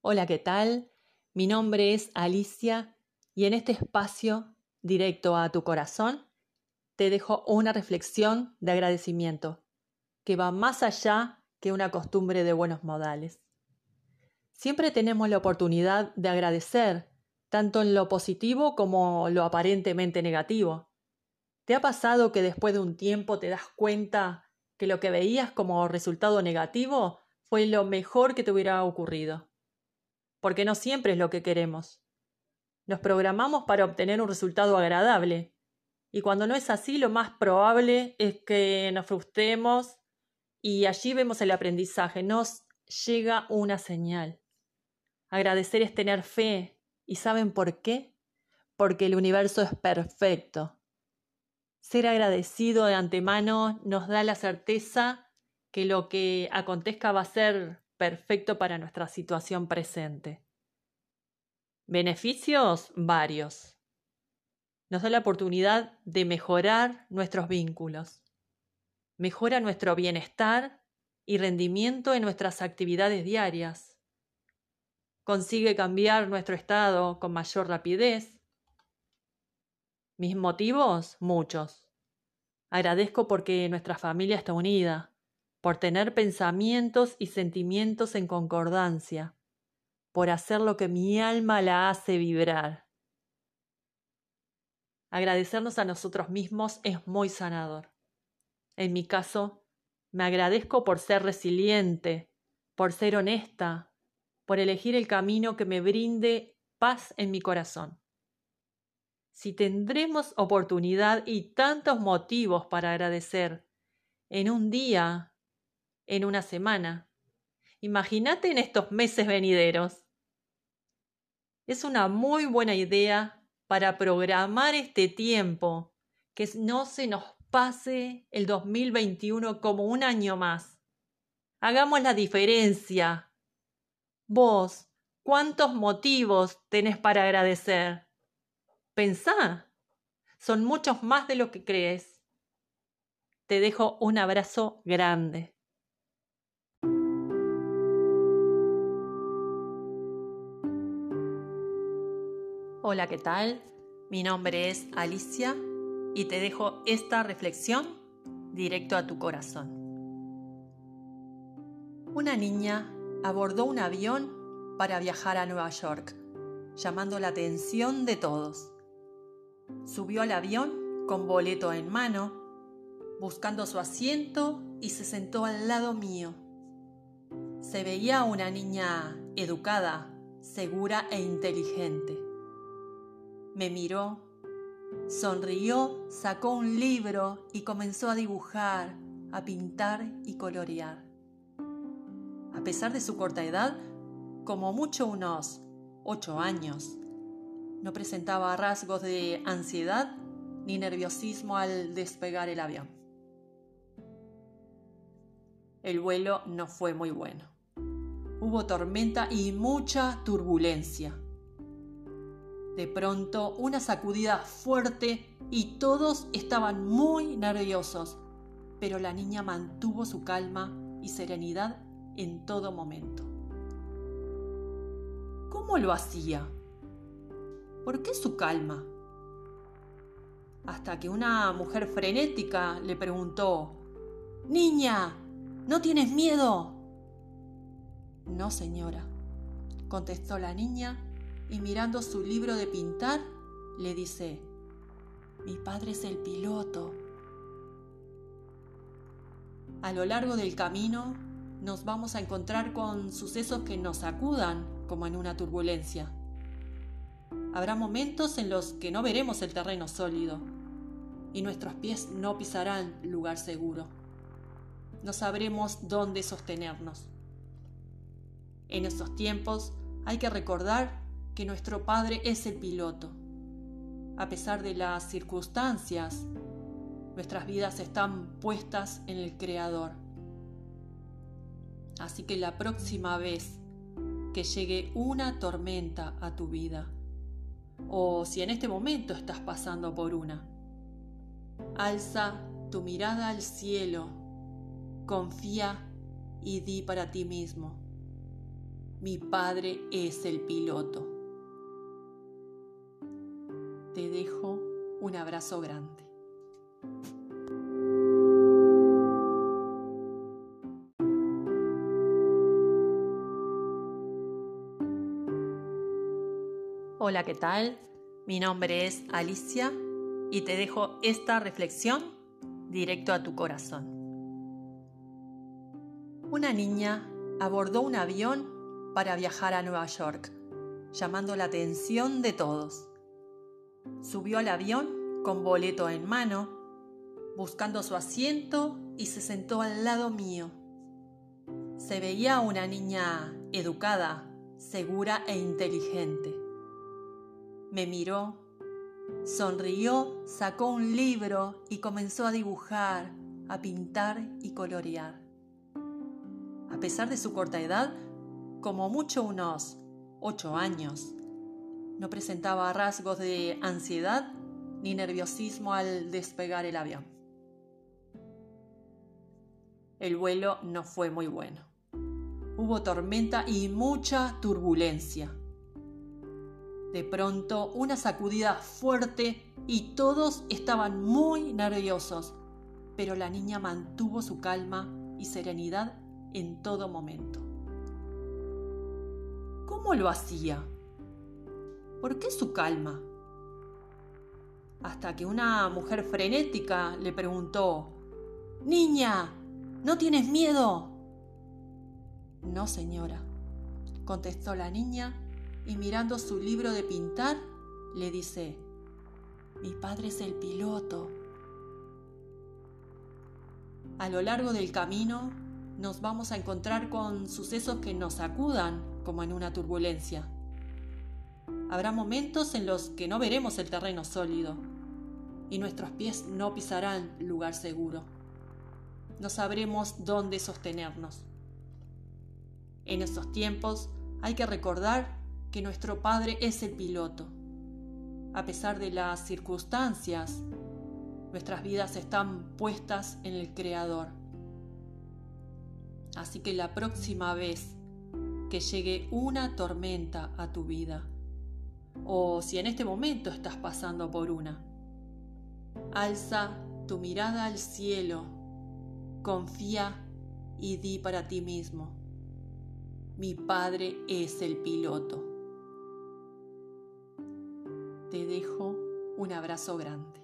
Hola, ¿qué tal? Mi nombre es Alicia y en este espacio, directo a tu corazón, te dejo una reflexión de agradecimiento que va más allá que una costumbre de buenos modales. Siempre tenemos la oportunidad de agradecer, tanto en lo positivo como lo aparentemente negativo. ¿Te ha pasado que después de un tiempo te das cuenta que lo que veías como resultado negativo fue lo mejor que te hubiera ocurrido? Porque no siempre es lo que queremos. Nos programamos para obtener un resultado agradable, y cuando no es así, lo más probable es que nos frustremos y allí vemos el aprendizaje, nos llega una señal. Agradecer es tener fe. ¿Y saben por qué? Porque el universo es perfecto. Ser agradecido de antemano nos da la certeza que lo que acontezca va a ser perfecto para nuestra situación presente. Beneficios varios. Nos da la oportunidad de mejorar nuestros vínculos. Mejora nuestro bienestar y rendimiento en nuestras actividades diarias consigue cambiar nuestro estado con mayor rapidez. Mis motivos, muchos. Agradezco porque nuestra familia está unida, por tener pensamientos y sentimientos en concordancia, por hacer lo que mi alma la hace vibrar. Agradecernos a nosotros mismos es muy sanador. En mi caso, me agradezco por ser resiliente, por ser honesta, por elegir el camino que me brinde paz en mi corazón. Si tendremos oportunidad y tantos motivos para agradecer en un día, en una semana, imagínate en estos meses venideros. Es una muy buena idea para programar este tiempo, que no se nos pase el 2021 como un año más. Hagamos la diferencia Vos, ¿cuántos motivos tenés para agradecer? Pensá, son muchos más de lo que crees. Te dejo un abrazo grande. Hola, ¿qué tal? Mi nombre es Alicia y te dejo esta reflexión directo a tu corazón. Una niña abordó un avión para viajar a Nueva York, llamando la atención de todos. Subió al avión con boleto en mano, buscando su asiento y se sentó al lado mío. Se veía una niña educada, segura e inteligente. Me miró, sonrió, sacó un libro y comenzó a dibujar, a pintar y colorear a pesar de su corta edad, como mucho unos ocho años. No presentaba rasgos de ansiedad ni nerviosismo al despegar el avión. El vuelo no fue muy bueno. Hubo tormenta y mucha turbulencia. De pronto, una sacudida fuerte y todos estaban muy nerviosos, pero la niña mantuvo su calma y serenidad en todo momento. ¿Cómo lo hacía? ¿Por qué su calma? Hasta que una mujer frenética le preguntó, Niña, ¿no tienes miedo? No, señora, contestó la niña y mirando su libro de pintar, le dice, Mi padre es el piloto. A lo largo del camino, nos vamos a encontrar con sucesos que nos sacudan como en una turbulencia. Habrá momentos en los que no veremos el terreno sólido y nuestros pies no pisarán lugar seguro. No sabremos dónde sostenernos. En estos tiempos hay que recordar que nuestro Padre es el piloto. A pesar de las circunstancias, nuestras vidas están puestas en el Creador Así que la próxima vez que llegue una tormenta a tu vida, o si en este momento estás pasando por una, alza tu mirada al cielo, confía y di para ti mismo, Mi padre es el piloto. Te dejo un abrazo grande. Hola, ¿qué tal? Mi nombre es Alicia y te dejo esta reflexión directo a tu corazón. Una niña abordó un avión para viajar a Nueva York, llamando la atención de todos. Subió al avión con boleto en mano, buscando su asiento y se sentó al lado mío. Se veía una niña educada, segura e inteligente. Me miró, sonrió, sacó un libro y comenzó a dibujar, a pintar y colorear. A pesar de su corta edad, como mucho unos ocho años, no presentaba rasgos de ansiedad ni nerviosismo al despegar el avión. El vuelo no fue muy bueno. Hubo tormenta y mucha turbulencia. De pronto, una sacudida fuerte y todos estaban muy nerviosos, pero la niña mantuvo su calma y serenidad en todo momento. ¿Cómo lo hacía? ¿Por qué su calma? Hasta que una mujer frenética le preguntó, Niña, ¿no tienes miedo? No, señora, contestó la niña y mirando su libro de pintar, le dice, mi padre es el piloto. A lo largo del camino nos vamos a encontrar con sucesos que nos sacudan como en una turbulencia. Habrá momentos en los que no veremos el terreno sólido y nuestros pies no pisarán lugar seguro. No sabremos dónde sostenernos. En estos tiempos hay que recordar que nuestro Padre es el piloto. A pesar de las circunstancias, nuestras vidas están puestas en el Creador. Así que la próxima vez que llegue una tormenta a tu vida, o si en este momento estás pasando por una, alza tu mirada al cielo, confía y di para ti mismo, mi Padre es el piloto. Te dejo un abrazo grande.